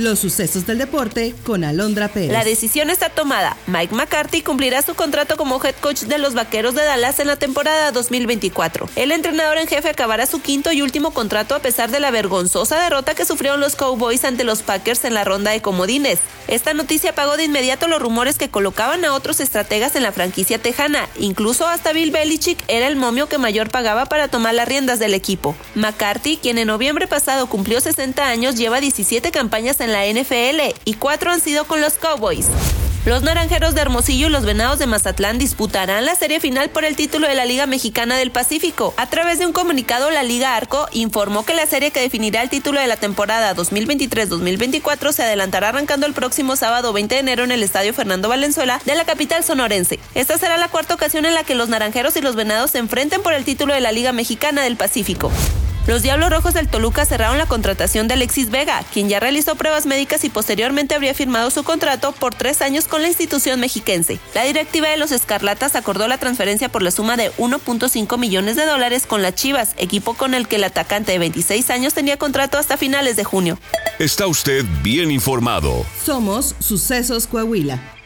Los sucesos del deporte con Alondra Pérez. La decisión está tomada. Mike McCarthy cumplirá su contrato como head coach de los Vaqueros de Dallas en la temporada 2024. El entrenador en jefe acabará su quinto y último contrato a pesar de la vergonzosa derrota que sufrieron los Cowboys ante los Packers en la ronda de comodines. Esta noticia apagó de inmediato los rumores que colocaban a otros estrategas en la franquicia tejana. Incluso hasta Bill Belichick era el momio que mayor pagaba para tomar las riendas del equipo. McCarthy, quien en noviembre pasado cumplió 60 años, lleva 17 campañas en la NFL y cuatro han sido con los Cowboys. Los Naranjeros de Hermosillo y los Venados de Mazatlán disputarán la serie final por el título de la Liga Mexicana del Pacífico. A través de un comunicado, la Liga Arco informó que la serie que definirá el título de la temporada 2023-2024 se adelantará arrancando el próximo sábado 20 de enero en el Estadio Fernando Valenzuela de la capital sonorense. Esta será la cuarta ocasión en la que los Naranjeros y los Venados se enfrenten por el título de la Liga Mexicana del Pacífico. Los Diablos Rojos del Toluca cerraron la contratación de Alexis Vega, quien ya realizó pruebas médicas y posteriormente habría firmado su contrato por tres años con la institución mexiquense. La directiva de los Escarlatas acordó la transferencia por la suma de 1.5 millones de dólares con las Chivas, equipo con el que el atacante de 26 años tenía contrato hasta finales de junio. Está usted bien informado. Somos Sucesos Coahuila.